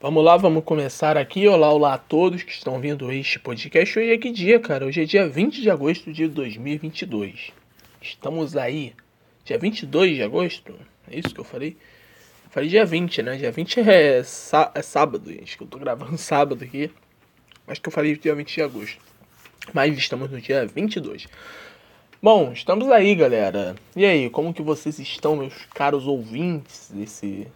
Vamos lá, vamos começar aqui. Olá, olá a todos que estão vindo este podcast. Hoje é que dia, cara? Hoje é dia 20 de agosto de 2022. Estamos aí. Dia 22 de agosto? É isso que eu falei? Eu falei dia 20, né? Dia 20 é, é sábado, gente. Que eu tô gravando sábado aqui. Acho que eu falei dia 20 de agosto. Mas estamos no dia 22. Bom, estamos aí, galera. E aí, como que vocês estão, meus caros ouvintes desse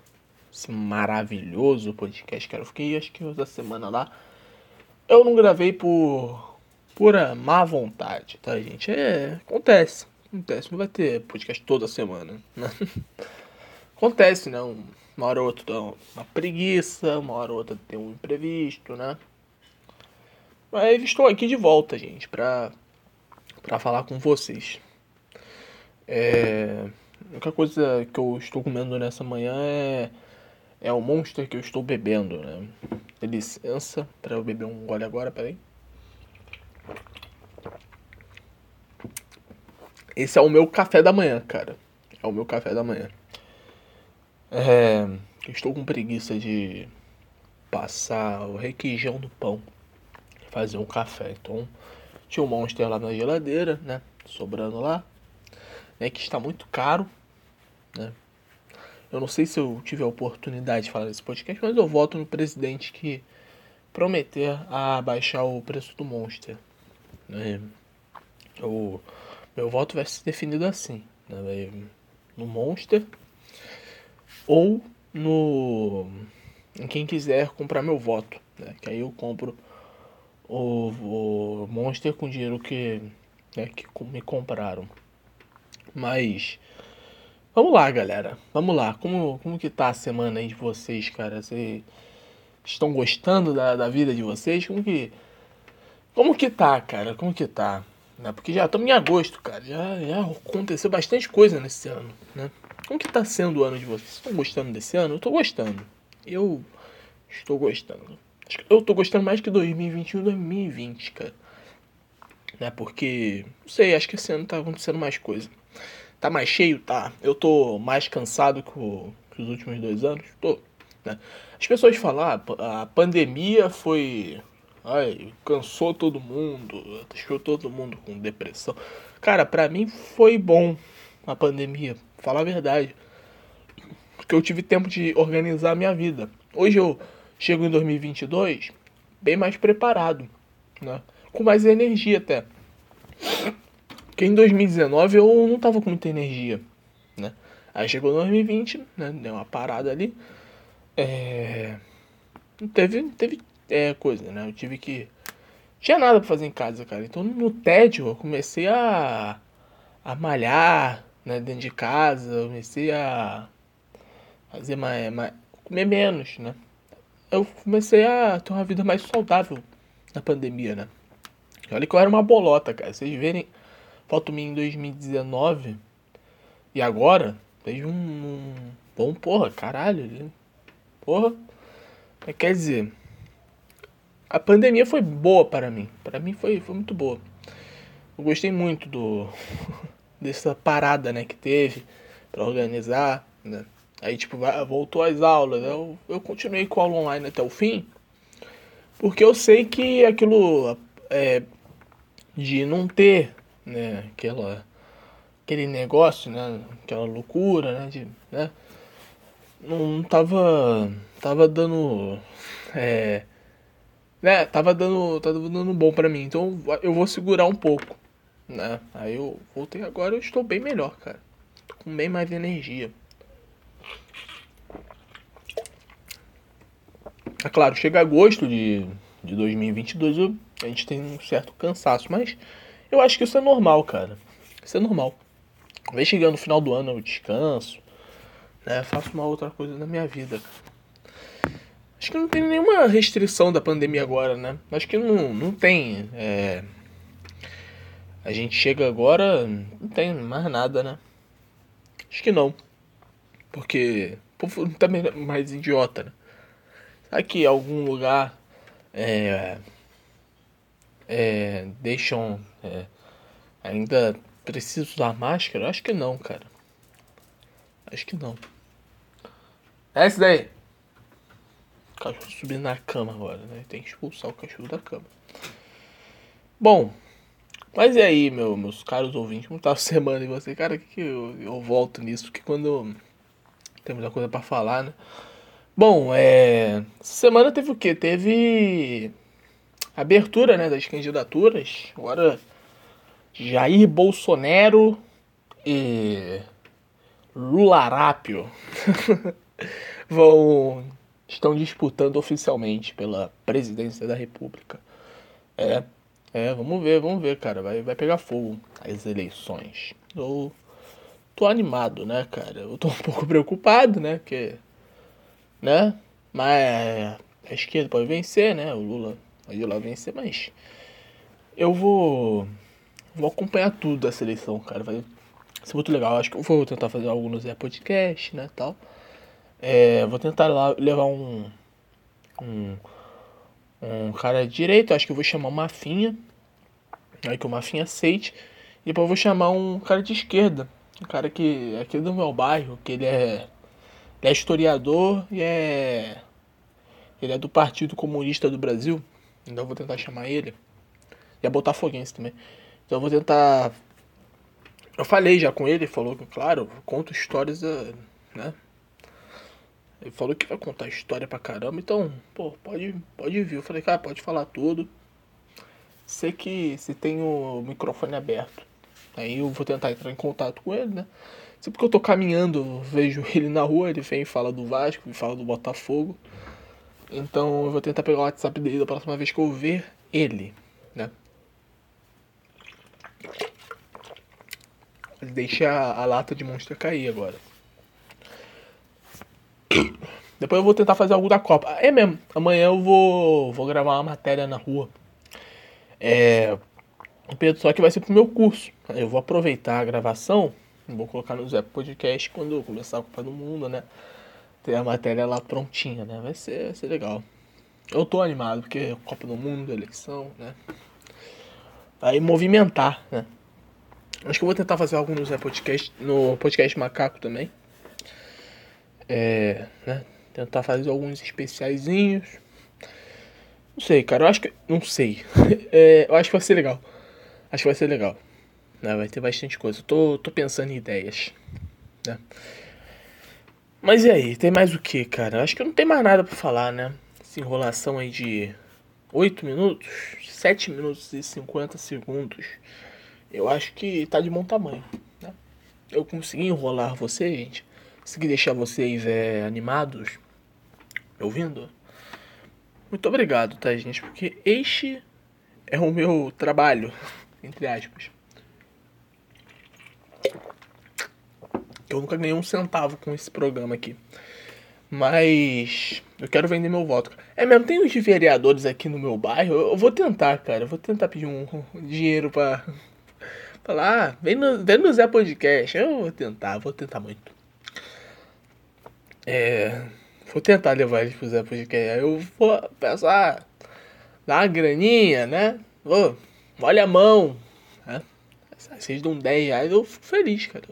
esse maravilhoso podcast que eu fiquei acho que da semana lá. Eu não gravei por pura má vontade, tá, gente? É, acontece. Acontece, não vai ter podcast toda semana, né? acontece, né? Uma hora ou outra dá uma preguiça, uma hora ou outra tem um imprevisto, né? Mas estou aqui de volta, gente, pra, pra falar com vocês. É, a única coisa que eu estou comendo nessa manhã é é o Monster que eu estou bebendo, né? Licença para eu beber um gole agora, peraí. Esse é o meu café da manhã, cara. É o meu café da manhã. É, estou com preguiça de passar o requeijão do pão fazer um café. Então, tinha um Monster lá na geladeira, né? Sobrando lá. Né, que está muito caro, né? Eu não sei se eu tive a oportunidade de falar nesse podcast, mas eu voto no presidente que prometer a baixar o preço do Monster. Né? O meu voto vai ser definido assim, né? no Monster ou no em quem quiser comprar meu voto, né? que aí eu compro o, o Monster com dinheiro que, né, que me compraram. Mas Vamos lá, galera. Vamos lá. Como, como que tá a semana aí de vocês, cara? Vocês estão gostando da, da vida de vocês? Como que. Como que tá, cara? Como que tá? Né? Porque já estamos em agosto, cara. Já, já aconteceu bastante coisa nesse ano, né? Como que tá sendo o ano de vocês? Estão gostando desse ano? Eu tô gostando. Eu estou gostando. Eu tô gostando mais que 2021 e 2020, cara. Né? Porque, não sei, acho que esse ano tá acontecendo mais coisa. Tá mais cheio? Tá. Eu tô mais cansado que, o, que os últimos dois anos? Tô. Né? As pessoas falam, ah, a pandemia foi. Ai, cansou todo mundo, deixou todo mundo com depressão. Cara, pra mim foi bom a pandemia, falar a verdade. Porque eu tive tempo de organizar a minha vida. Hoje eu chego em 2022 bem mais preparado, né? Com mais energia até. Porque em 2019 eu não tava com muita energia, né? Aí chegou 2020, né? Deu uma parada ali. É... Teve, teve é, coisa, né? Eu tive que... Tinha nada pra fazer em casa, cara. Então no tédio eu comecei a... A malhar, né? Dentro de casa. Eu comecei a... Fazer mais... mais... Comer menos, né? Eu comecei a ter uma vida mais saudável na pandemia, né? Olha que eu era uma bolota, cara. Vocês verem foto minha em 2019 e agora, vejo um, um bom porra, caralho. Porra. Quer dizer, a pandemia foi boa para mim. Para mim foi, foi muito boa. Eu gostei muito do dessa parada, né, que teve para organizar, né? Aí tipo, voltou às aulas, eu, eu continuei com a aula online até o fim, porque eu sei que aquilo é, de não ter né, aquela aquele negócio, né, aquela loucura, né, de, né, não tava tava dando é, né, tava dando tava dando bom para mim. Então eu vou segurar um pouco, né? Aí eu voltei agora, eu estou bem melhor, cara. Tô com bem mais energia. É claro, chega agosto de, de 2022, eu, a gente tem um certo cansaço, mas eu acho que isso é normal, cara. Isso é normal. Vem chegando no final do ano, eu descanso, né? Faço uma outra coisa na minha vida. Acho que não tem nenhuma restrição da pandemia agora, né? Acho que não, não tem. É... A gente chega agora, não tem mais nada, né? Acho que não. Porque o povo também é mais idiota, né? Será que algum lugar é, é, deixam. É, ainda preciso usar máscara? Acho que não, cara. Acho que não. É esse daí. cachorro subir na cama agora, né? Tem que expulsar o cachorro da cama. Bom, mas e aí, meu, meus caros ouvintes, como tá a semana e você? Cara, que, que eu, eu volto nisso, porque quando tem muita coisa para falar, né? Bom, é. Semana teve o quê? Teve. Abertura, né, das candidaturas. Agora. Jair Bolsonaro e. Lularápio vão. estão disputando oficialmente pela presidência da República. É. É, vamos ver, vamos ver, cara. Vai, vai pegar fogo as eleições. Eu tô animado, né, cara? Eu tô um pouco preocupado, né? Porque. Né? Mas a esquerda pode vencer, né? O Lula pode lá vencer, mas. Eu vou. Vou acompanhar tudo da seleção, cara. Vai ser muito legal. Acho que eu vou tentar fazer algo no Zé Podcast, né? Tal. É, vou tentar lá levar um. Um um cara de direito, acho que eu vou chamar o Mafinha, aí que o Mafinha aceite, e depois eu vou chamar um cara de esquerda, um cara que é aqui do meu bairro, que ele é, ele é historiador e é ele é do Partido Comunista do Brasil, então eu vou tentar chamar ele, e é botafoguense também, então eu vou tentar, eu falei já com ele, falou que, claro, conto histórias, né, ele falou que vai contar história pra caramba, então, pô, pode, pode vir. Eu falei, cara, pode falar tudo. Sei que se tem o microfone aberto. Aí eu vou tentar entrar em contato com ele, né? Sempre que eu tô caminhando, vejo ele na rua, ele vem e fala do Vasco, fala do Botafogo. Então eu vou tentar pegar o WhatsApp dele da próxima vez que eu ver ele, né? Deixa a, lata de monstro cair agora. Depois eu vou tentar fazer algo da Copa. É mesmo, amanhã eu vou, vou gravar uma matéria na rua. É. Só que vai ser pro meu curso. Eu vou aproveitar a gravação. Vou colocar no Zé Podcast quando eu começar a Copa do Mundo, né? Ter a matéria lá prontinha, né? Vai ser, vai ser legal. Eu tô animado, porque Copa do Mundo, eleição, né? Vai movimentar, né? Acho que eu vou tentar fazer algo no Podcast, no Podcast Macaco também. É, né? Tentar fazer alguns especiaizinhos. Não sei, cara. Eu acho que. Não sei. É, eu acho que vai ser legal. Acho que vai ser legal. Né? Vai ter bastante coisa. Eu tô, tô pensando em ideias. Né? Mas e aí? Tem mais o que, cara? Acho que não tem mais nada pra falar, né? Essa enrolação aí de 8 minutos, 7 minutos e 50 segundos. Eu acho que tá de bom tamanho. Né? Eu consegui enrolar você, gente. Consegui deixar vocês é, animados ouvindo? Muito obrigado, tá, gente? Porque este é o meu trabalho, entre aspas. Eu nunca ganhei um centavo com esse programa aqui. Mas eu quero vender meu voto. É mesmo, tem uns vereadores aqui no meu bairro. Eu vou tentar, cara. Eu vou tentar pedir um, dinheiro pra. Falar, ah, vem no, vem no Zé Podcast. Eu vou tentar, vou tentar muito. É. Vou tentar levar eles pro Zé Podcast. Eu vou pensar, dar uma graninha, né? Ô, olha a mão. Né? Vocês dão 10 reais, eu fico feliz, cara.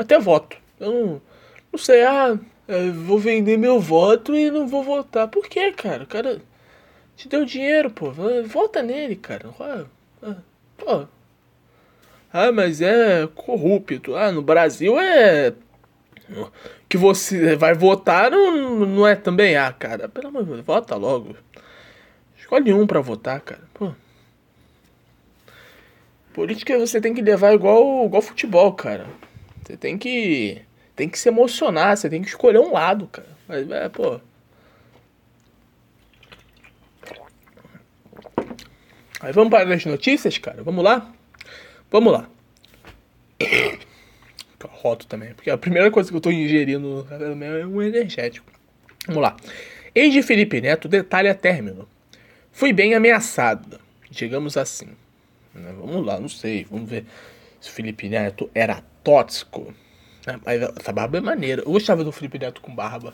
Até voto. Eu não, não sei, ah, vou vender meu voto e não vou votar. Por quê, cara? O cara te deu dinheiro, pô. Vota nele, cara. Pô. Ah, mas é corrupto. Ah, no Brasil é que você vai votar não, não é também. Ah, cara, pelo amor de Deus, vota logo. Escolhe um pra votar, cara. Pô. Política você tem que levar igual, igual futebol, cara. Você tem que. Tem que se emocionar, você tem que escolher um lado, cara. Mas, é, pô. Aí vamos para as notícias, cara. Vamos lá? Vamos lá roto também. Porque a primeira coisa que eu tô ingerindo é um energético. Vamos lá. Ex de Felipe Neto detalha término. Fui bem ameaçado, digamos assim. Vamos lá, não sei. Vamos ver se o Felipe Neto era tóxico. Né, mas essa barba é maneira. Eu gostava do Felipe Neto com barba.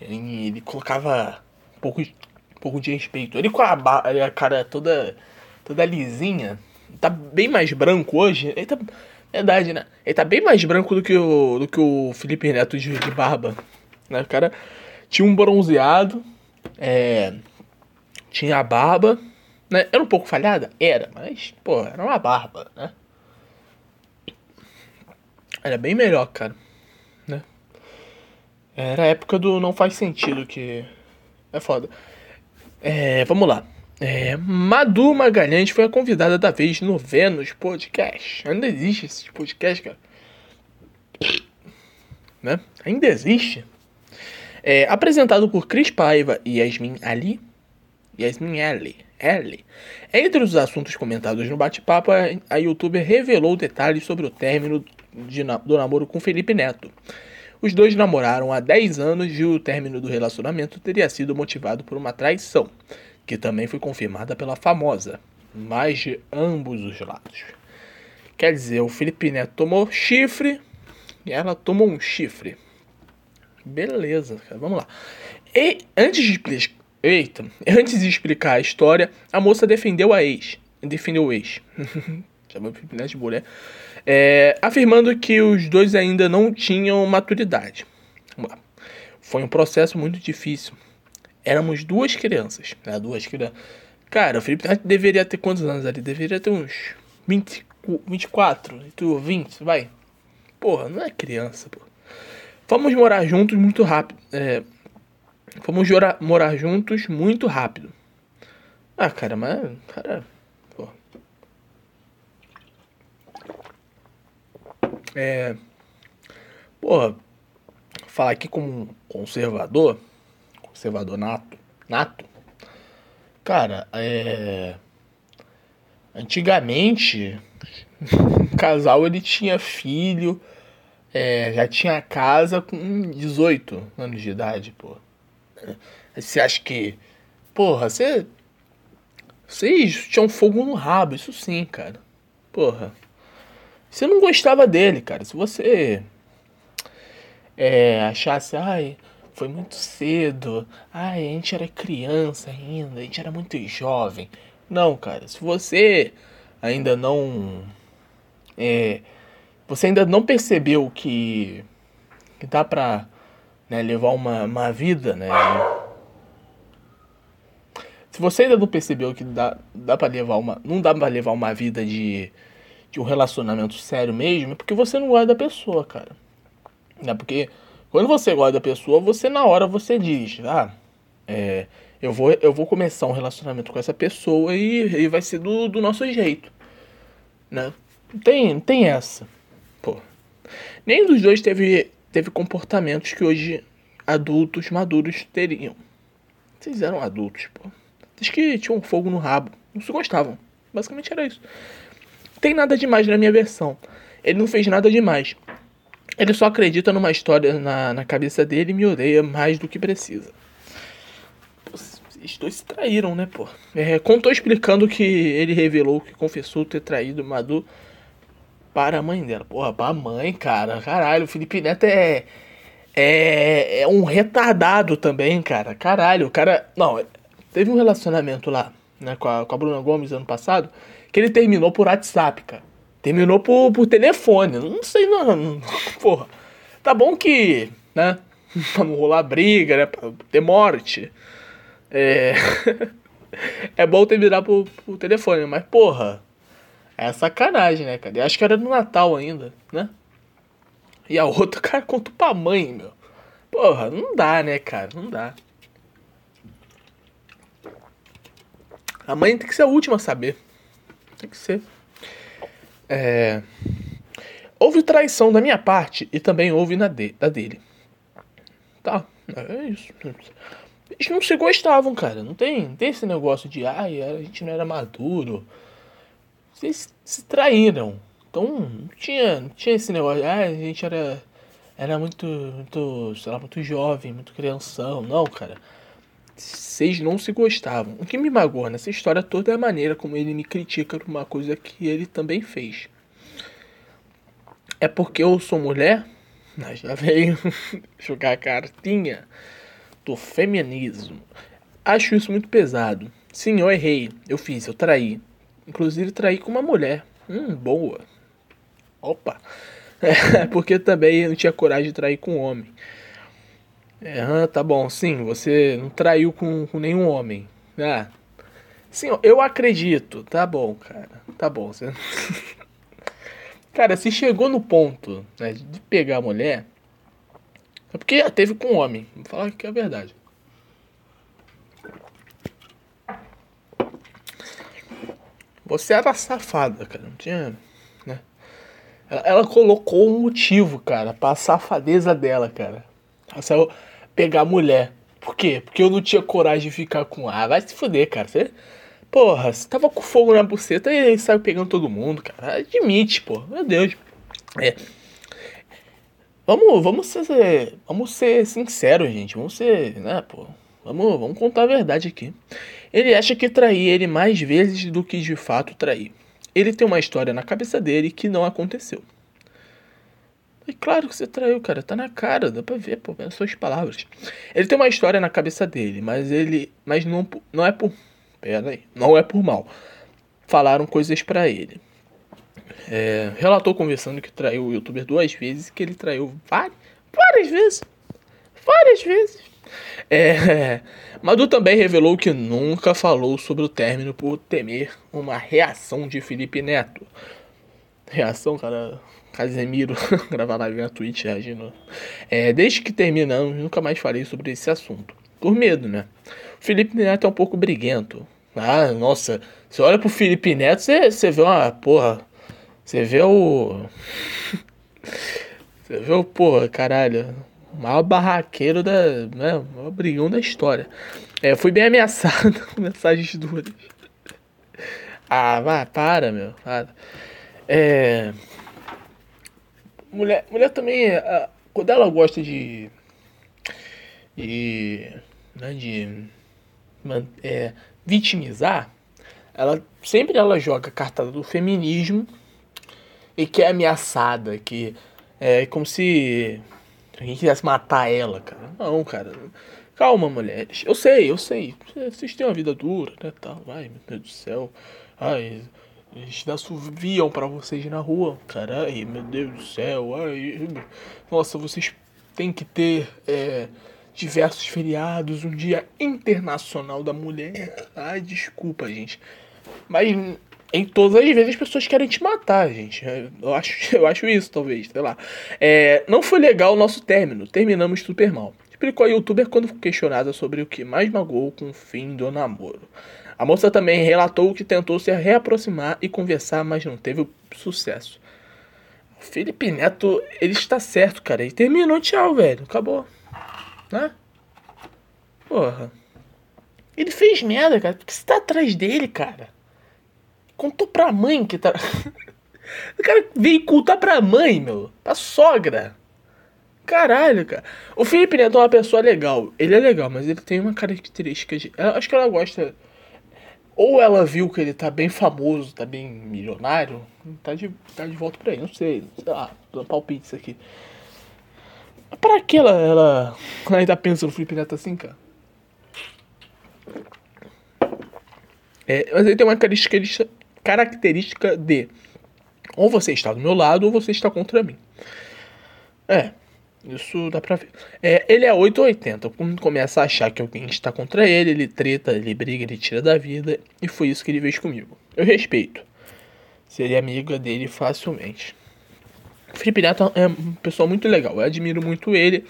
Ele, ele colocava um pouco, um pouco de respeito. Ele com a, barba, a cara toda, toda lisinha. Tá bem mais branco hoje. Ele tá Verdade, né? Ele tá bem mais branco do que o, do que o Felipe Neto de, de barba. Né? O cara tinha um bronzeado, É, tinha a barba, né? Era um pouco falhada? Era, mas, pô, era uma barba, né? Era bem melhor, cara. Né? Era a época do não faz sentido que. É foda. É, vamos lá. É, Madu Magalhães foi a convidada da vez no Vênus Podcast. Ainda existe esse podcast, cara. Né? Ainda existe. É, apresentado por Cris Paiva e Yasmin Ali. Yasmin Ali. Entre os assuntos comentados no bate-papo, a youtuber revelou detalhes sobre o término do namoro com Felipe Neto. Os dois namoraram há 10 anos e o término do relacionamento teria sido motivado por uma traição, que também foi confirmada pela famosa, mas de ambos os lados. Quer dizer, o Felipe Neto tomou chifre e ela tomou um chifre. Beleza, cara, vamos lá. E antes de. Eita, antes de explicar a história, a moça defendeu a ex. Defendeu o ex. O Felipe Neto de mulher é, afirmando que os dois ainda não tinham maturidade. Foi um processo muito difícil. Éramos duas crianças, né? Duas crianças. Cara, o Felipe deveria ter quantos anos ali? Deveria ter uns 20, 24, tu 20, vai. Porra, não é criança, pô. Fomos morar juntos muito rápido. É, fomos morar juntos muito rápido. Ah, cara, mas. Cara, É. Porra, falar aqui como um conservador, conservador nato, nato. Cara, é. Antigamente, o casal ele tinha filho, é, já tinha casa com 18 anos de idade, pô. Você acha que. Porra, você. Vocês tinham fogo no rabo, isso sim, cara. Porra. Você não gostava dele, cara. Se você é, achasse, ai, foi muito cedo, ai, a gente era criança ainda, a gente era muito jovem. Não, cara. Se você ainda não. É, você ainda não percebeu que, que dá pra né, levar uma, uma vida, né? Se você ainda não percebeu que dá, dá pra levar uma. Não dá pra levar uma vida de de um relacionamento sério mesmo, é porque você não gosta da pessoa, cara. É porque quando você gosta da pessoa, você na hora você diz, ah, é, eu vou, eu vou começar um relacionamento com essa pessoa e, e vai ser do, do nosso jeito, né? Tem, tem essa, pô. Nem dos dois teve, teve comportamentos que hoje adultos maduros teriam. Vocês eram adultos, pô. Diz que tinham fogo no rabo, não se gostavam. Basicamente era isso tem nada demais na minha versão. Ele não fez nada demais. Ele só acredita numa história na, na cabeça dele e me odeia mais do que precisa. Esses dois se traíram, né, pô? É, contou explicando que ele revelou que confessou ter traído Madu para a mãe dela. Porra, para a mãe, cara. Caralho, o Felipe Neto é, é. É um retardado também, cara. Caralho, o cara. Não, teve um relacionamento lá, né, com a, com a Bruna Gomes ano passado que ele terminou por WhatsApp, cara. Terminou por, por telefone. Não sei, não, não. Porra. Tá bom que, né? Pra não rolar briga, né? Pra ter morte. É. é bom terminar por, por telefone, mas, porra. É sacanagem, né, cara? Eu acho que era no Natal ainda, né? E a outra, cara, contou pra mãe, meu. Porra, não dá, né, cara? Não dá. A mãe tem que ser a última a saber. Tem que ser. É... Houve traição da minha parte e também houve na de, da dele. Tá, é isso. Eles não se gostavam, cara. Não tem, não tem esse negócio de, ai, a gente não era maduro. Vocês se traíram. Então, não tinha, não tinha esse negócio, ah, a gente era, era muito, muito, sei lá, muito jovem, muito crianção. Não, cara vocês não se gostavam. O que me magoa nessa história toda é a maneira como ele me critica por uma coisa que ele também fez. É porque eu sou mulher? Mas já veio jogar cartinha do feminismo. Acho isso muito pesado. Sim, eu errei. Eu fiz, eu traí. Inclusive traí com uma mulher. Hum, boa. Opa. É, porque também eu não tinha coragem de trair com um homem. É, tá bom, sim, você não traiu com, com nenhum homem. Ah, sim, eu acredito. Tá bom, cara. Tá bom. Você... cara, se chegou no ponto né, de pegar a mulher, é porque já teve com homem. Vou falar que é verdade. Você era safada, cara. Não tinha. Né? Ela, ela colocou um motivo, cara, pra safadeza dela, cara. Ela saiu pegar a mulher. Por quê? Porque eu não tinha coragem de ficar com. Ah, vai se fuder, cara. Você. Porra, você tava com fogo na buceta e aí saiu pegando todo mundo, cara. Admite, pô. Meu Deus. É. Vamos, vamos ser. Vamos ser sinceros, gente. Vamos ser. Né, pô. Vamos, vamos contar a verdade aqui. Ele acha que traí ele mais vezes do que de fato trair. Ele tem uma história na cabeça dele que não aconteceu. E claro que você traiu, cara. Tá na cara, dá pra ver, pô, pelas suas palavras. Ele tem uma história na cabeça dele, mas ele. Mas não, não é por. Pera aí. Não é por mal. Falaram coisas para ele. É, relatou conversando que traiu o youtuber duas vezes que ele traiu várias, várias vezes. Várias vezes. É, Madu também revelou que nunca falou sobre o término por temer uma reação de Felipe Neto. Reação, cara. Casemiro gravar live na Twitch reagindo. É, desde que terminamos, nunca mais falei sobre esse assunto. Por medo, né? O Felipe Neto é um pouco briguento. Ah, nossa. Você olha pro Felipe Neto, você, você vê uma porra. Você vê o. Você vê o, porra, caralho o maior barraqueiro da. Né, o maior brigão da história. É, fui bem ameaçado com mensagens duras. Ah, vai, para, meu. Para. É. Mulher, mulher também. Quando ela gosta de. De. Né, de. É, vitimizar. Ela sempre ela joga a cartada do feminismo e que é ameaçada, que é como se Alguém quisesse matar ela, cara. Não, cara. Calma, mulheres. Eu sei, eu sei. Vocês têm uma vida dura, né? Tal. Ai, meu Deus do céu. Ai, eles assoviam para vocês na rua. Caralho, meu Deus do céu. Ai, nossa, vocês têm que ter é, diversos feriados. Um dia internacional da mulher. Ai, desculpa, gente. Mas em todas as vezes as pessoas querem te matar, gente. Eu acho, eu acho isso, talvez, sei lá. É, não foi legal o nosso término, terminamos super mal. Explicou a youtuber quando questionada sobre o que mais magoou com o fim do namoro. A moça também relatou que tentou se reaproximar e conversar, mas não teve sucesso. O Felipe Neto, ele está certo, cara. Ele terminou, tchau, velho. Acabou. Né? Porra. Ele fez merda, cara. Por que você tá atrás dele, cara? Contou pra mãe que tá. o cara veio contar pra mãe, meu. Pra sogra. Caralho, cara. O Felipe Neto é uma pessoa legal. Ele é legal, mas ele tem uma característica de. Eu acho que ela gosta. Ou ela viu que ele tá bem famoso, tá bem milionário. Tá de, tá de volta pra ele, não sei. Sei lá, dando palpite isso aqui. Pra que ela, ela ainda pensa no Felipe Neto assim, cara? É, mas ele tem uma característica, característica de ou você está do meu lado ou você está contra mim. É, isso dá pra ver. É, ele é 880. Quando começa a achar que alguém está contra ele, ele treta, ele briga, ele tira da vida. E foi isso que ele fez comigo. Eu respeito. Seria amiga dele facilmente. Felipe Neto é uma pessoa muito legal. Eu admiro muito ele.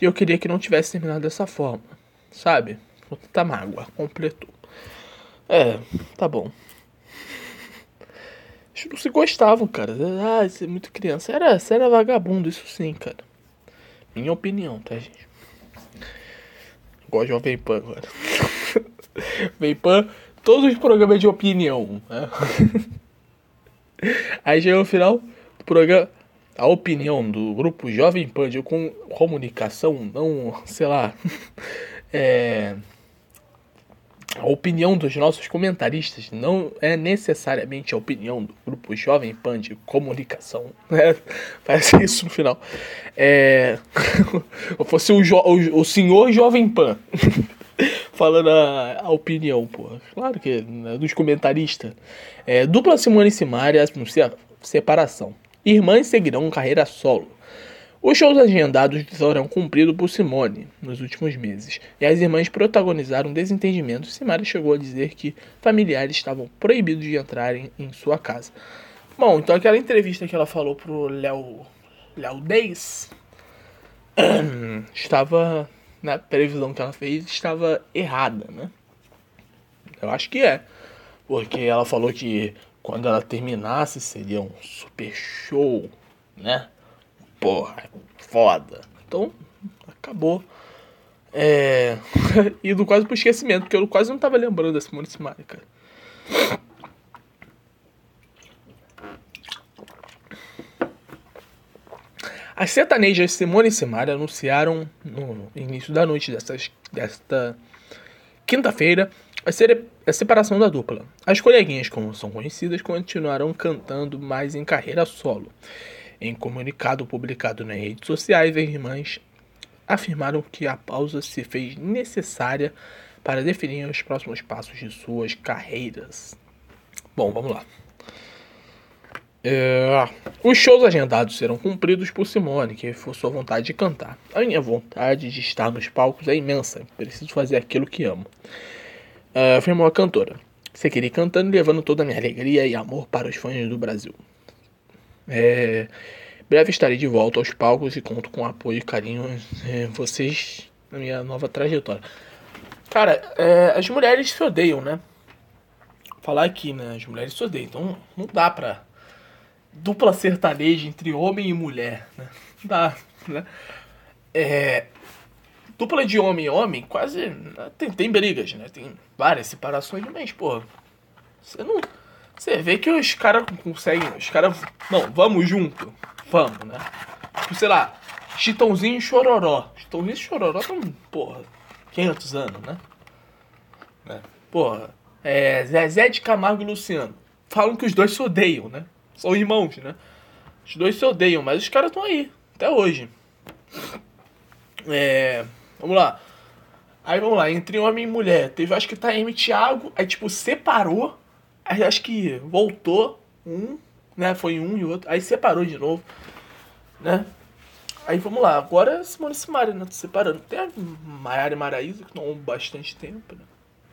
E eu queria que não tivesse terminado dessa forma. Sabe? Tá mágoa. Completou. É, tá bom. Eles não se gostavam, cara. Ah, isso é muito criança. Era, você era vagabundo, isso sim, cara. Minha opinião, tá, gente? Gosto de Jovem Pan agora. Jovem Pan, todos os programas de opinião. Né? Aí chega no final do programa. A opinião do grupo Jovem Pan de com comunicação, não, sei lá. É a opinião dos nossos comentaristas não é necessariamente a opinião do grupo Jovem Pan de comunicação. Né? Parece isso no final. É... fosse o, o, senhor Jovem Pan falando a, a, opinião, pô. Claro que né, dos comentaristas. É, dupla Simone e Simaria anuncia separação. Irmãs seguirão carreira solo. Os shows agendados foram cumpridos por Simone nos últimos meses, e as irmãs protagonizaram desentendimentos. Simara chegou a dizer que familiares estavam proibidos de entrarem em sua casa. Bom, então aquela entrevista que ela falou pro Léo Léo Deis estava na previsão que ela fez estava errada, né? Eu acho que é, porque ela falou que quando ela terminasse seria um super show, né? Porra, foda. Então, acabou. É. Indo quase pro esquecimento, porque eu quase não tava lembrando da Simone Simari, cara. As sertanejas Simone e Simari anunciaram no início da noite dessas, desta quinta-feira a separação da dupla. As coleguinhas, como são conhecidas, continuarão cantando mais em carreira solo. Em comunicado publicado nas redes sociais, as irmãs afirmaram que a pausa se fez necessária para definir os próximos passos de suas carreiras. Bom, vamos lá. É, os shows agendados serão cumpridos por Simone, que foi sua vontade de cantar. A minha vontade de estar nos palcos é imensa. Preciso fazer aquilo que amo. É, afirmou a cantora. Seguirei cantando e levando toda a minha alegria e amor para os fãs do Brasil. É, breve estarei de volta aos palcos e conto com apoio e carinho é, vocês na minha nova trajetória. Cara, é, as mulheres se odeiam, né? Falar aqui, né? As mulheres se odeiam. Então não dá pra. Dupla sertaneja entre homem e mulher, né? Não dá, né? É, dupla de homem e homem, quase. Né? Tem, tem brigas, né? Tem várias separações, mas, pô. Você não você vê que os caras conseguem. Os caras. Não, vamos junto. Vamos, né? Tipo, sei lá, Chitãozinho e Chororó. Chitãozinho e Chororó estão, porra, 500 anos, né? né? Porra, é, Zezé de Camargo e Luciano. Falam que os dois se odeiam, né? São irmãos, né? Os dois se odeiam, mas os caras estão aí, até hoje. É. Vamos lá. Aí vamos lá, entre homem e mulher. Teve, acho que tá M. Thiago, aí tipo, separou. Aí acho que voltou um, né? Foi um e outro. Aí separou de novo, né? Aí vamos lá, agora é Simone Simaria, né? Tô separando. Tem a Maiara e Maraísa, que estão há bastante tempo, né?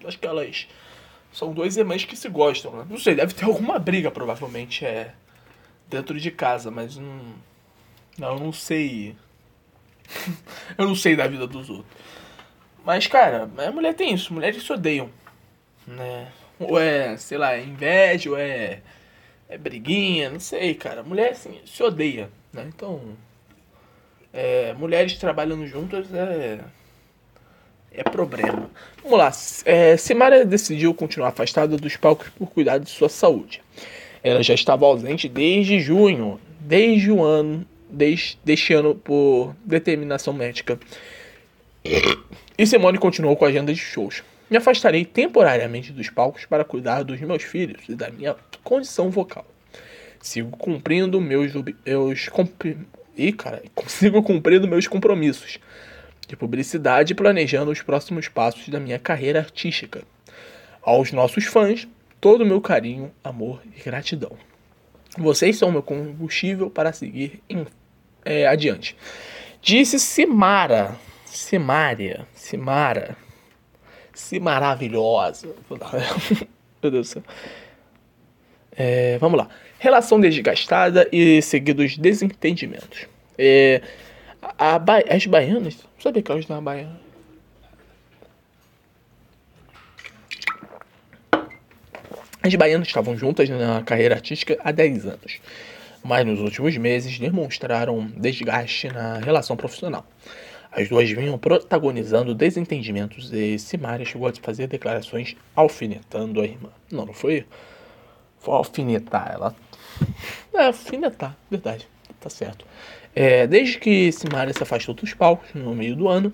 Acho que elas são dois irmãs que se gostam, né? Não sei, deve ter alguma briga, provavelmente, é dentro de casa, mas não. Não, eu não sei. eu não sei da vida dos outros. Mas, cara, a mulher tem isso, mulheres se odeiam, né? Ou é, sei lá, é inveja, ou é, é briguinha, não sei, cara. Mulher, assim, se odeia, né? Então, é, mulheres trabalhando juntas é, é problema. Vamos lá. É, Simara decidiu continuar afastada dos palcos por cuidar de sua saúde. Ela já estava ausente desde junho, desde o ano, desde deste ano por determinação médica. E Simone continuou com a agenda de shows. Me afastarei temporariamente dos palcos para cuidar dos meus filhos e da minha condição vocal. Sigo cumprindo meus, meus e, cara, consigo cumprindo meus compromissos de publicidade e planejando os próximos passos da minha carreira artística. Aos nossos fãs, todo o meu carinho, amor e gratidão. Vocês são meu combustível para seguir em, é, adiante. Disse Simara. Simária. Simara se maravilhosa. Meu Deus do céu. É, vamos lá. Relação desgastada e seguidos desentendimentos. É, a, a, as baianas. Não sabia que elas estavam baianas. As baianas estavam juntas na carreira artística há 10 anos, mas nos últimos meses demonstraram desgaste na relação profissional. As duas vinham protagonizando desentendimentos e Simária chegou a fazer declarações alfinetando a irmã. Não, não foi. Foi alfinetar. Ela. É, alfinetar, verdade. Tá certo. É, desde que Simária se afastou dos palcos no meio do ano,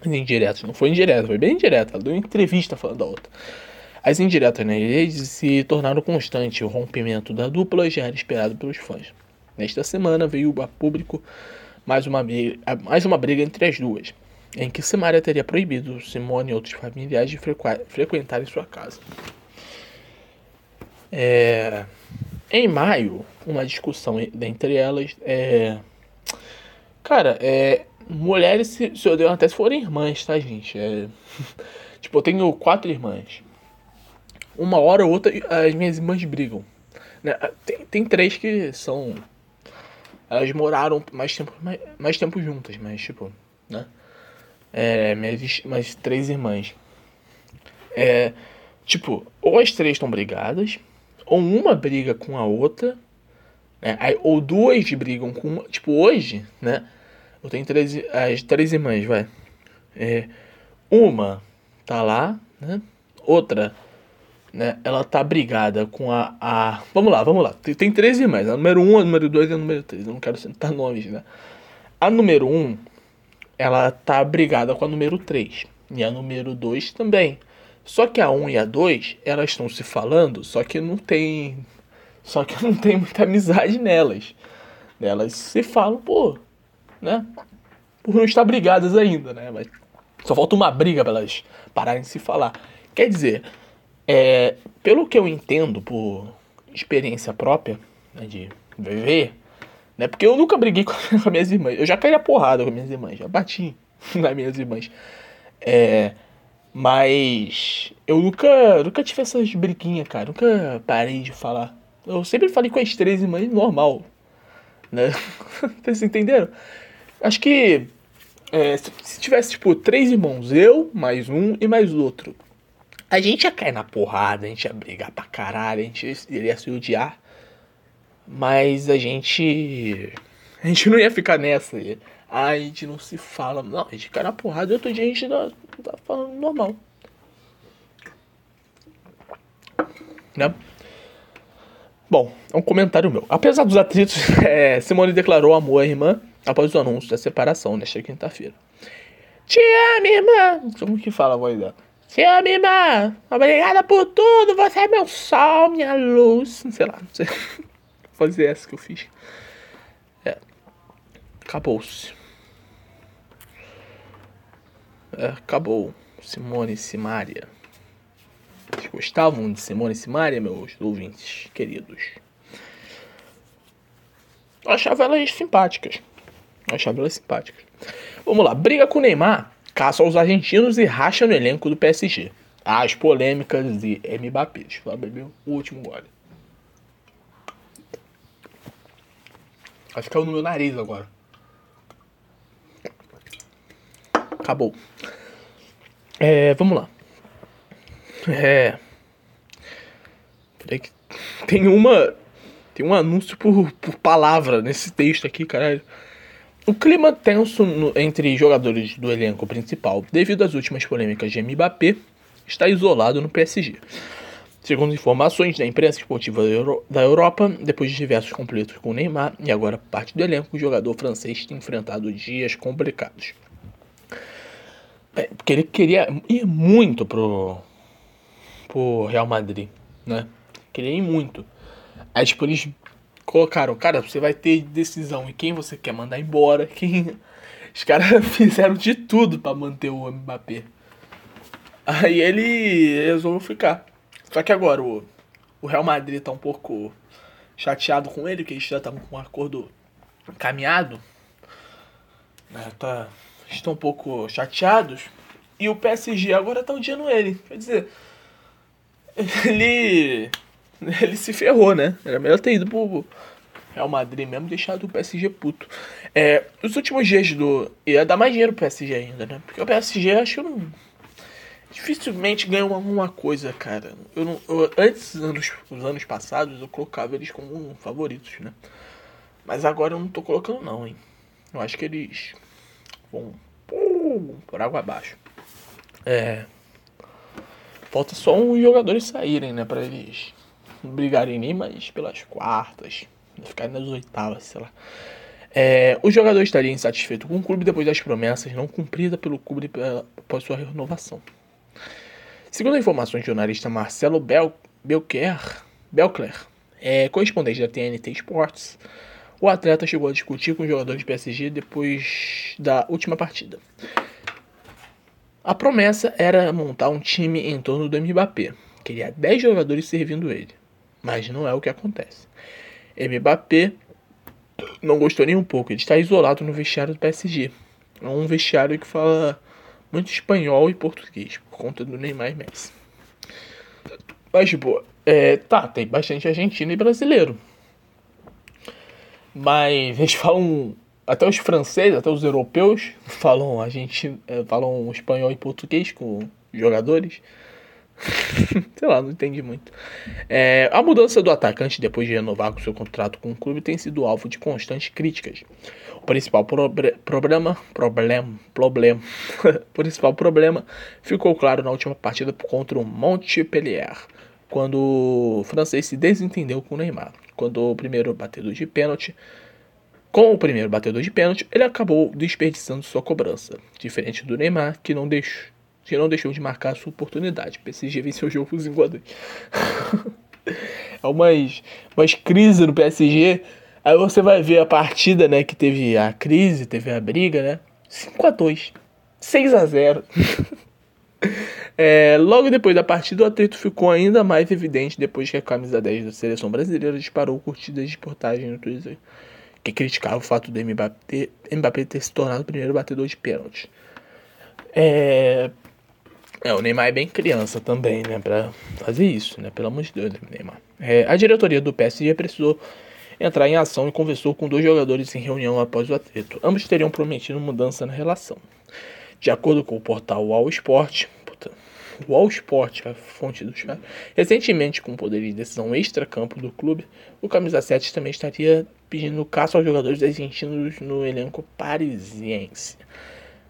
as indiretas, não foi indireta, foi bem indireta. Ela deu uma entrevista falando da outra. As indiretas nas redes se tornaram constantes. O rompimento da dupla já era esperado pelos fãs. Nesta semana veio a público mais uma, mais uma briga entre as duas, em que Simária teria proibido Simone e outros familiares de frequ frequentarem sua casa. É, em maio, uma discussão entre elas. É, Cara, é. Mulheres se, se odeiam até se forem irmãs, tá, gente? É, tipo, eu tenho quatro irmãs. Uma hora ou outra as minhas irmãs brigam. Né? Tem, tem três que são. Elas moraram mais tempo, mais, mais tempo juntas, mas tipo, né? É, minhas, minhas três irmãs. É. Tipo, ou as três estão brigadas, ou uma briga com a outra, né? Ou duas brigam com uma. Tipo, hoje, né? Eu tenho três, as três irmãs, vai. É, uma tá lá, né? Outra, né? Ela tá brigada com a, a... Vamos lá, vamos lá. Tem, tem três irmãs. A número um, a número dois e a número três. Eu não quero citar nomes, né? A número um, ela tá brigada com a número três. E a número dois também. Só que a 1 e a 2, elas estão se falando, só que não tem. Só que não tem muita amizade nelas. Elas se falam, pô, né? Por não estar brigadas ainda, né? Mas só falta uma briga para elas pararem de se falar. Quer dizer, é, pelo que eu entendo por experiência própria, né, de viver, né? Porque eu nunca briguei com as minhas irmãs. Eu já caí a porrada com as minhas irmãs, já bati nas minhas irmãs. É, mas eu nunca, nunca tive essas briguinhas, cara. Nunca parei de falar. Eu sempre falei com as três irmãs normal, né? Vocês entenderam? Acho que é, se, tivesse, tipo, três irmãos, eu, mais um e mais outro, a gente ia cair na porrada, a gente ia brigar pra caralho, a gente iria se odiar. Mas a gente. A gente não ia ficar nessa. A gente não se fala. Não, a gente cai na porrada e outro dia a gente tá, tá falando normal. Né? Bom, é um comentário meu. Apesar dos atritos, é, Simone declarou amor à irmã após o anúncio da separação nesta quinta-feira. Te amo, irmã! Como que fala a voz dela? Te amo, irmã! Obrigada por tudo! Você é meu sol, minha luz! Sei lá, não sei fazer essa que eu fiz. É. Acabou-se. É, acabou. Simone e Simária. Vocês gostavam de Simone e Simária, meus ouvintes queridos? Eu achava elas simpáticas. Eu achava elas simpáticas. Vamos lá. Briga com o Neymar, caça aos argentinos e racha no elenco do PSG. As polêmicas de Mbappé. Eu beber o último gole. Acho que caiu no meu nariz agora. Acabou. É, vamos lá. É. Tem uma. Tem um anúncio por, por palavra nesse texto aqui, caralho. O clima tenso no, entre jogadores do elenco principal, devido às últimas polêmicas de Mbappé, está isolado no PSG. Segundo informações da imprensa esportiva da Europa, depois de diversos conflitos com Neymar e agora parte do elenco, o jogador francês tem enfrentado dias complicados. É, porque ele queria ir muito pro, pro Real Madrid, né? Queria ir muito. Aí, tipo, eles colocaram, cara, você vai ter decisão e quem você quer mandar embora, quem... Os caras fizeram de tudo para manter o Mbappé. Aí ele resolveu ficar. Só que agora o, o Real Madrid tá um pouco chateado com ele, que eles já estavam com um acordo caminhado. Né, tá, estão um pouco chateados. E o PSG agora tá odiando ele. Quer dizer, ele. Ele se ferrou, né? Era melhor ter ido pro Real Madrid mesmo deixado o PSG puto. É, nos últimos dias do. Ia dar mais dinheiro pro PSG ainda, né? Porque o PSG acho que não dificilmente ganham alguma coisa, cara. Eu não, eu, antes, nos anos, anos passados, eu colocava eles como favoritos, né? Mas agora eu não tô colocando não, hein? Eu acho que eles vão por água abaixo. É. Falta só uns jogadores saírem, né? Pra eles não brigarem nem mais pelas quartas. Ficarem nas oitavas, sei lá. É, o jogador estaria insatisfeito com o clube depois das promessas não cumpridas pelo clube após sua renovação. Segundo informações do jornalista Marcelo Bel Belker, Belcler, é, correspondente da TNT Sports, o atleta chegou a discutir com os jogadores do PSG depois da última partida. A promessa era montar um time em torno do Mbappé. Queria 10 jogadores servindo ele. Mas não é o que acontece. Mbappé não gostou nem um pouco. Ele está isolado no vestiário do PSG. É um vestiário que fala muito espanhol e português, por conta do Neymar e Messi. Mas, tipo, é, tá, tem bastante argentino e brasileiro. Mas eles falam. Até os franceses, até os europeus falam argentino, é, falam espanhol e português com jogadores. Sei lá, não entendi muito. É, a mudança do atacante depois de renovar com seu contrato com o clube tem sido alvo de constantes críticas. O principal probre problema, problema, principal problema ficou claro na última partida contra o Montpellier, quando o francês se desentendeu com o Neymar. Quando o primeiro batedor de pênalti, com o primeiro batedor de pênalti, ele acabou desperdiçando sua cobrança, diferente do Neymar, que não deixou que não deixou de marcar sua oportunidade. PSG venceu o jogo por 5x2. é umas, umas crises no PSG. Aí você vai ver a partida, né? Que teve a crise, teve a briga, né? 5x2. 6x0. é, logo depois da partida, o atrito ficou ainda mais evidente depois que a camisa 10 da seleção brasileira disparou curtidas de portagem no Twitter que criticava o fato do Mbappé, Mbappé ter se tornado o primeiro batedor de pênalti. É, é, o Neymar é bem criança também, né? Pra fazer isso, né? Pelo amor de Deus, Neymar. É, a diretoria do PSG precisou entrar em ação e conversou com dois jogadores em reunião após o atrito. Ambos teriam prometido mudança na relação. De acordo com o portal Wall Sport, puta, Wall Sport, a fonte do chat, recentemente com poder de decisão extra-campo do clube, o camisa 7 também estaria pedindo caça aos jogadores argentinos no elenco parisiense.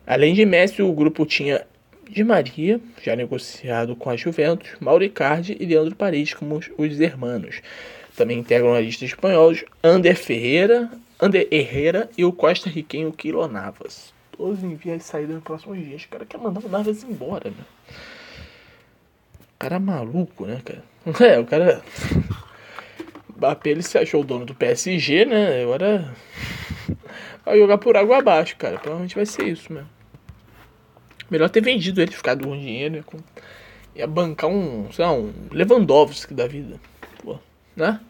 Além de Messi, o grupo tinha de Maria, já negociado com a Juventus, Mauricardi e Leandro Paredes como os, os hermanos. Também integram a lista espanhóis Ander Ferreira, Ander Herrera e o Costa Riquenho Quilo Navas. Todos em vias de saída nos próximos dias. O cara quer mandar o Navas embora, né? O cara maluco, né, cara? É, o cara. Mbappé ele se achou o dono do PSG, né? Agora. Vai jogar por água abaixo, cara. Provavelmente vai ser isso mesmo. Melhor ter vendido ele, ficado com dinheiro. Ia, com... ia bancar um, sei lá, um Lewandowski da vida. Pô, né?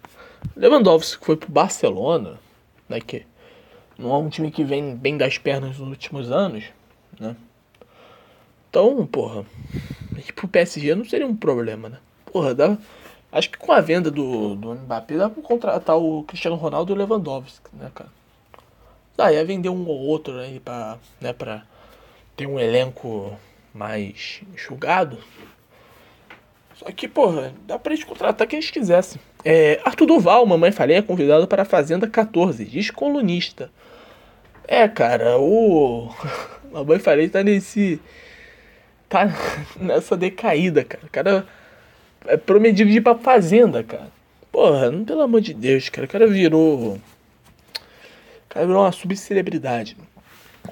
Lewandowski foi pro Barcelona, né? Que não é um time que vem bem das pernas nos últimos anos, né? Então, porra, ir pro PSG não seria um problema, né? Porra, dá. Acho que com a venda do, do Mbappé dá pra contratar o Cristiano Ronaldo e o Lewandowski, né, cara? Dá, ia vender um ou outro aí pra, né, pra tem um elenco mais enxugado. Só que, porra, dá pra eles contratar quem eles quisessem. É, Arthur Duval, Mamãe Falei, é convidado para a Fazenda 14, diz colunista. É, cara, o. Mamãe Falei tá nesse. Tá nessa decaída, cara. O cara é prometido de ir pra Fazenda, cara. Porra, não, pelo amor de Deus, cara. O cara virou. O cara virou uma subcelebridade.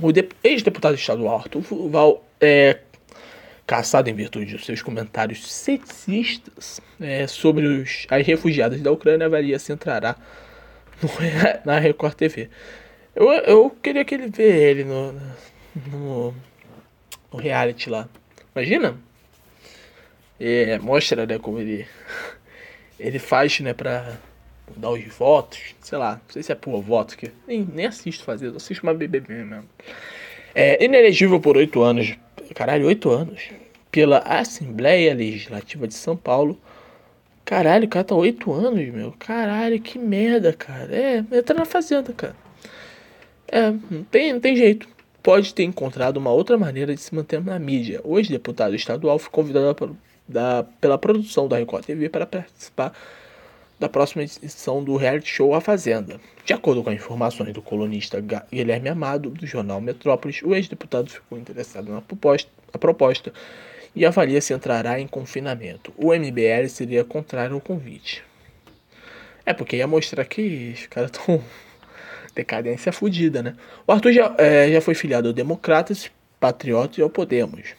O ex-deputado estadual Arthur Val é caçado em virtude dos seus comentários sexistas é, sobre os, as refugiadas da Ucrânia, avalia se entrará no, na Record TV. Eu, eu queria que ele vê ele no, no, no reality lá. Imagina? É, mostra né, como ele, ele faz né, dar os votos, sei lá, não sei se é por voto, que nem, nem assisto fazer, eu assisto uma BBB mesmo. É inelegível por oito anos, caralho, oito anos, pela Assembleia Legislativa de São Paulo. Caralho, o cara tá oito anos, meu. Caralho, que merda, cara. É, entra na fazenda, cara. É, não tem, não tem jeito. Pode ter encontrado uma outra maneira de se manter na mídia. O ex-deputado estadual foi convidado da, pela produção da Record TV para participar da próxima edição do reality show A Fazenda. De acordo com informações do colunista Guilherme Amado, do jornal Metrópolis, o ex-deputado ficou interessado na proposta, proposta e avalia se entrará em confinamento. O MBL seria contrário ao convite. É, porque ia mostrar que os caras estão. decadência fodida, né? O Arthur já, é, já foi filiado ao Democratas, Patriotas e ao Podemos.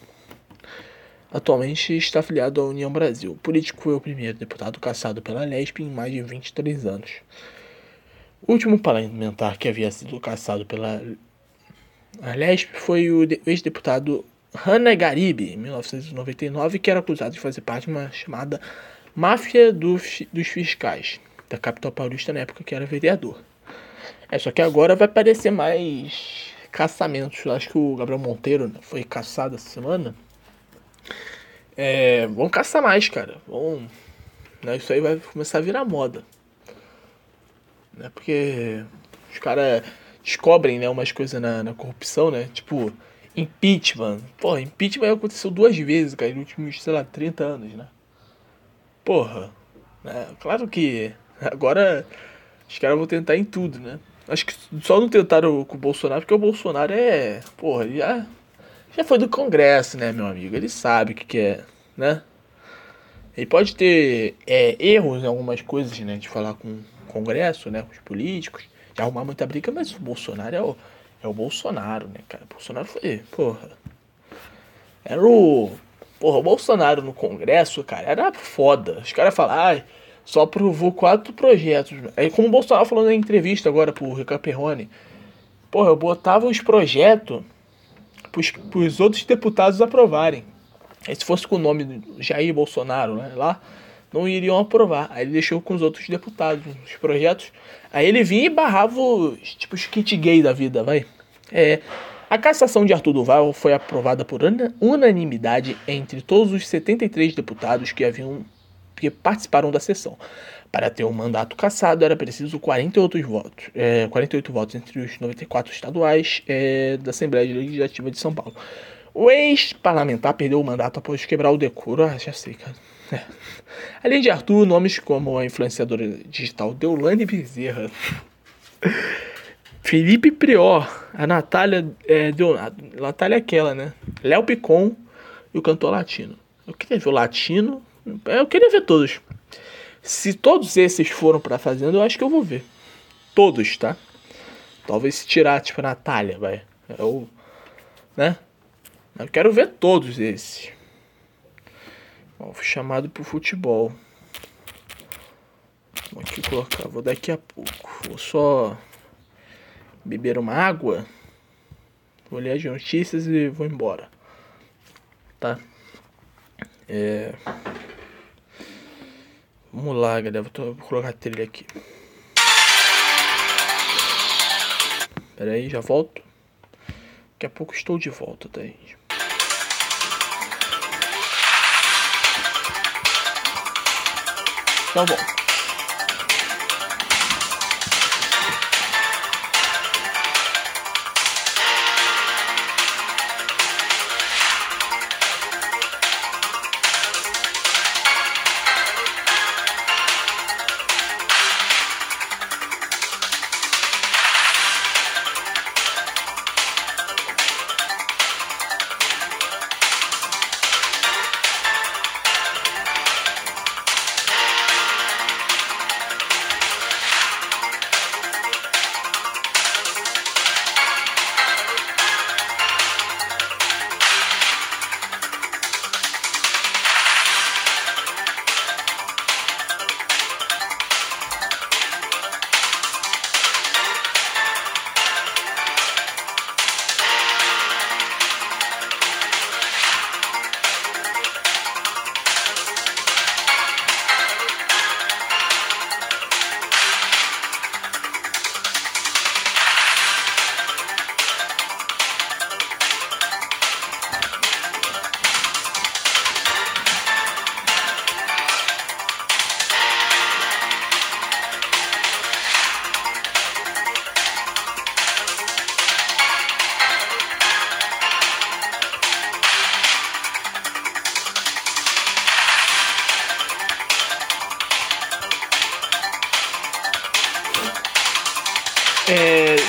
Atualmente está afiliado à União Brasil. Político foi o primeiro deputado caçado pela Lesp em mais de 23 anos. O último parlamentar que havia sido caçado pela Lesp foi o ex-deputado Hanna Garibe, em 1999, que era acusado de fazer parte de uma chamada máfia do, dos fiscais da capital paulista na época que era vereador. É, só que agora vai aparecer mais caçamentos. Acho que o Gabriel Monteiro né, foi caçado essa semana. É, vão caçar mais, cara. Vão, né, isso aí vai começar a virar moda. Né, porque os caras descobrem né, umas coisas na, na corrupção, né? Tipo, impeachment. Porra, impeachment aconteceu duas vezes, cara, nos últimos, sei lá, 30 anos, né? Porra. Né? Claro que agora os caras vão tentar em tudo, né? Acho que só não tentaram com o Bolsonaro, porque o Bolsonaro é. Porra, já, já foi do Congresso, né, meu amigo? Ele sabe o que, que é, né? Ele pode ter é, erros em algumas coisas, né? De falar com o Congresso, né? Com os políticos, de arrumar muita briga, mas o Bolsonaro é o, é o Bolsonaro, né, cara? O Bolsonaro foi. Porra. Era o. Porra, o Bolsonaro no Congresso, cara, era foda. Os caras falam, ah, só aprovou quatro projetos. Aí, como o Bolsonaro falou na entrevista agora pro Ricardo Perrone, porra, eu botava os projetos pros, pros outros deputados aprovarem. Se fosse com o nome Jair Bolsonaro né, lá, não iriam aprovar. Aí ele deixou com os outros deputados os projetos. Aí ele vinha e barrava os, tipo, os kit gay da vida, vai. É, a cassação de Arthur Duval foi aprovada por unanimidade entre todos os 73 deputados que haviam que participaram da sessão. Para ter um mandato cassado era preciso 48 votos, é, 48 votos entre os 94 estaduais é, da Assembleia Legislativa de São Paulo. O ex-parlamentar perdeu o mandato após quebrar o decoro. Ah, já sei, cara. É. Além de Arthur, nomes como a influenciadora digital Deolane Bezerra, Felipe Prior, a Natália é, Deonado, Natália aquela, né? Léo Picon e o cantor latino. Eu queria ver o latino eu queria ver todos. Se todos esses foram pra fazenda, eu acho que eu vou ver. Todos, tá? Talvez se tirar, tipo, Natália, vai. Eu. Né? Eu quero ver todos esses. Ó, fui chamado pro futebol. Vou aqui colocar. Vou daqui a pouco. Vou só beber uma água. Vou ler as notícias e vou embora. Tá? É. Vamos lá, galera. Vou, colocar a trilha aqui. Pera aí, já volto. Daqui a pouco estou de volta, tá, gente? Então, bom.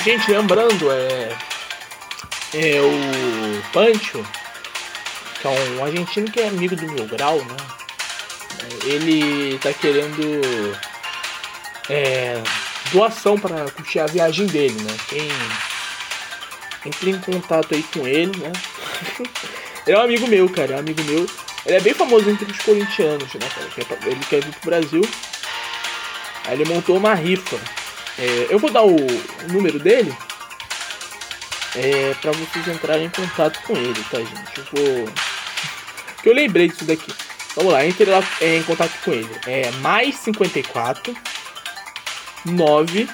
Gente, lembrando, é, é o Pancho, que é um argentino que é amigo do meu grau, né? Ele tá querendo é, doação para curtir a viagem dele, né? Quem entre em contato aí com ele, né? ele é um amigo meu, cara, é um amigo meu. Ele é bem famoso entre os corintianos, né, cara? Ele quer vir pro Brasil. Aí ele montou uma rifa é, eu vou dar o, número dele é, para vocês entrarem em contato com ele, tá, gente? Eu vou. Que eu lembrei disso daqui. Vamos lá, entre lá é, em contato com ele. É mais 54 9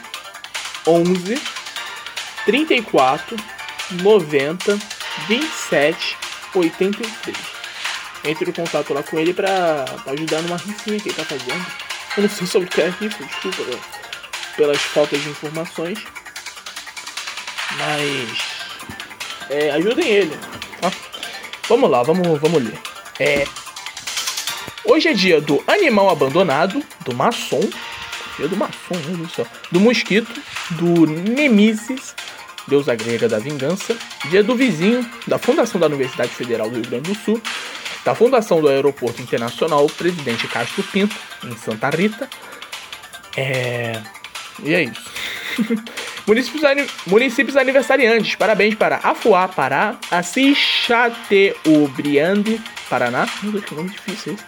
11 34 90 27 83. Entre em contato lá com ele pra, pra ajudar numa rifinha que ele tá fazendo. Eu não sei sobre o que é rifa, desculpa né? Pelas faltas de informações. Mas é, ajudem ele. Tá? Vamos lá, vamos, vamos ler. É, hoje é dia do animal abandonado, do maçom. Dia do maçom, meu Deus do céu. Do mosquito, do Nemesis, deusa grega da vingança. Dia do vizinho, da fundação da Universidade Federal do Rio Grande do Sul. Da fundação do Aeroporto Internacional Presidente Castro Pinto, em Santa Rita. É. E é isso. Municípios, municípios aniversariantes. Parabéns para Afuá, Pará. Assis Chateaubriand, Paraná. Meu Deus, que nome difícil esse.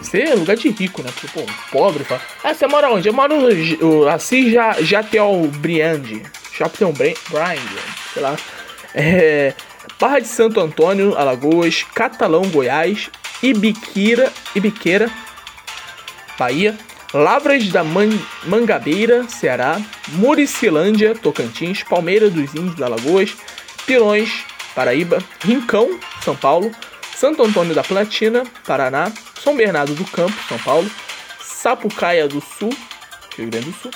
Esse é lugar de rico, né? Porque, pô, pobre fala. Ah, você mora onde? Eu moro no Assis Chateaubriand. Chateaubriand, sei lá. É, Barra de Santo Antônio, Alagoas. Catalão, Goiás. Ibiquira, Ibiqueira, Bahia. Lavras da Man Mangabeira, Ceará, Muricilândia, Tocantins, Palmeira dos Índios da Lagoas, Pilões, Paraíba, Rincão, São Paulo, Santo Antônio da Platina, Paraná, São Bernardo do Campo, São Paulo, Sapucaia do Sul, Rio Grande do Sul,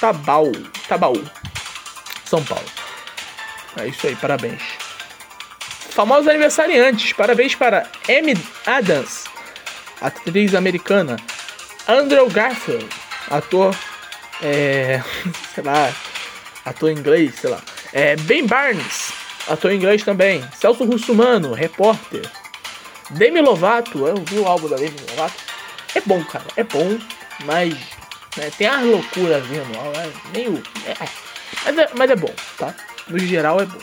Tabau, Tabaú, São Paulo. É isso aí, parabéns. Famosos aniversariantes, parabéns para Amy Adams, atriz americana, Andrew Garfield, ator, é, sei lá, ator inglês, sei lá. É, ben Barnes, ator inglês também. Celso Russumano, repórter. Demi Lovato, eu vi o álbum da Demi Lovato. É bom, cara, é bom, mas né, tem as loucuras vindo, é meio. É, mas, é, mas é bom, tá? No geral é bom.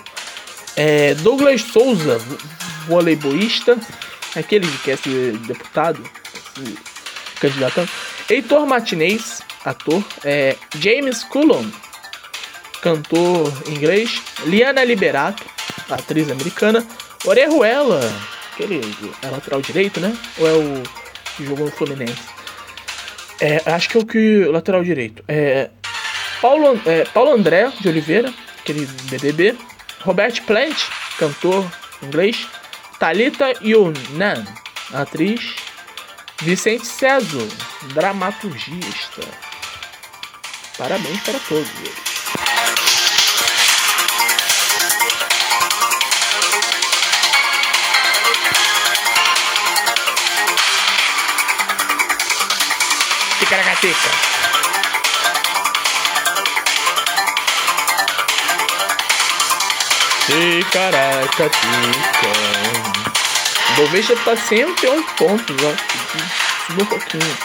É, Douglas Souza, voleibolista, aquele que quer ser deputado, candidatando. Heitor Martinez, ator. É, James Cullum, cantor inglês. Liana Liberato, atriz americana. Orejuela, aquele é lateral direito, né? Ou é o que jogou no Fluminense? É, acho que é o que lateral direito. É, Paulo, é, Paulo André de Oliveira, aquele BBB. Robert Plant, cantor inglês. Talita Yunan, atriz Vicente César, dramaturgista. Parabéns para todos eles. Ticaracateca. Ticaracateca. Bovespa tá 101 pontos, ó. Subiu um pouquinho.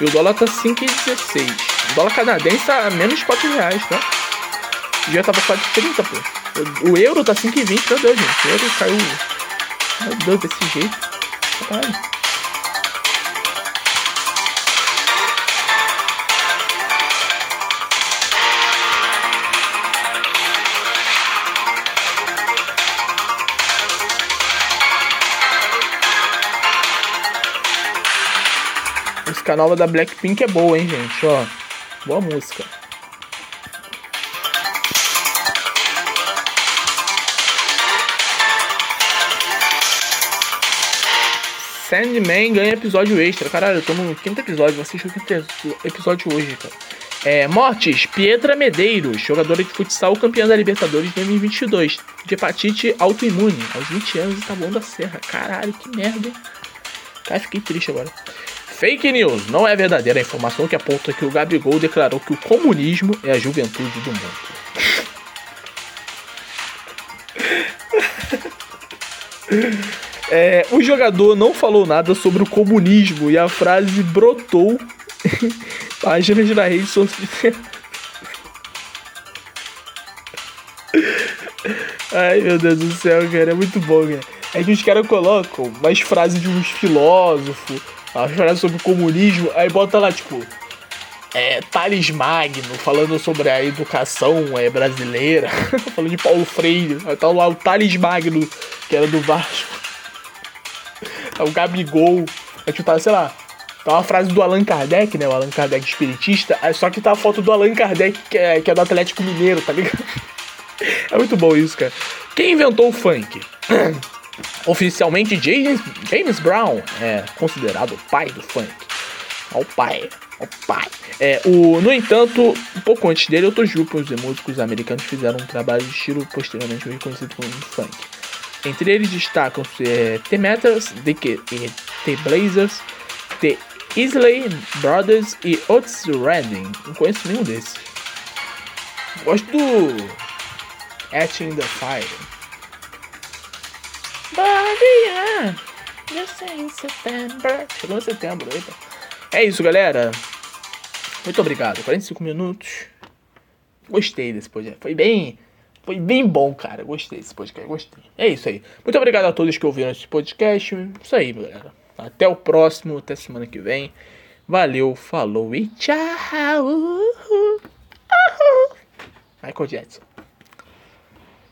E o dólar tá 5,16. O dólar canadense tá menos 4 reais, tá? Já tava quase 30, pô. O euro tá 5,20, meu Deus, gente. O euro caiu. Meu Deus, desse jeito. Caralho. Música nova da Blackpink é boa, hein, gente? Ó, boa música. Sandman ganha episódio extra. Caralho, eu tô no quinto episódio. Vou assistir o quinto episódio hoje, cara. É, Mortes, Pietra Medeiros, jogadora de futsal campeã da Libertadores 2022, de hepatite autoimune, aos 20 anos e tá bom da serra. Caralho, que merda, hein? Cara, fiquei triste agora. Fake news. Não é verdadeira a informação que aponta que o Gabigol declarou que o comunismo é a juventude do mundo. É, o jogador não falou nada sobre o comunismo e a frase brotou páginas na rede social. Ai meu Deus do céu, cara, é muito bom, cara. É que os caras colocam mais frases de uns filósofos, a história sobre o comunismo, aí bota lá, tipo, é, Thales Magno, falando sobre a educação é, brasileira, falando de Paulo Freire, aí tá lá o Thales Magno, que era do Vasco, o Gabigol, aí tipo, tá, sei lá, Tá uma frase do Allan Kardec, né? O Allan Kardec espiritista. Só que tá a foto do Allan Kardec, que é, que é do Atlético Mineiro, tá ligado? É muito bom isso, cara. Quem inventou o funk? Oficialmente, James, James Brown é considerado o pai do funk. O pai, o pai. É, o, no entanto, um pouco antes dele, outros grupos de músicos americanos fizeram um trabalho de estilo posteriormente reconhecido como funk. Entre eles destacam-se é, The Metals, The, The Blazers, The Isley Brothers e Otis Redding. Não conheço nenhum desses. Gosto do Etching the Fire. Body, just in September. Chegou em setembro, eita. É isso, galera. Muito obrigado. 45 minutos. Gostei desse podcast. Foi bem. Foi bem bom, cara. Gostei desse podcast. Gostei. É isso aí. Muito obrigado a todos que ouviram esse podcast. Isso aí, galera. Até o próximo. Até semana que vem. Valeu, falou e tchau. Michael Jackson.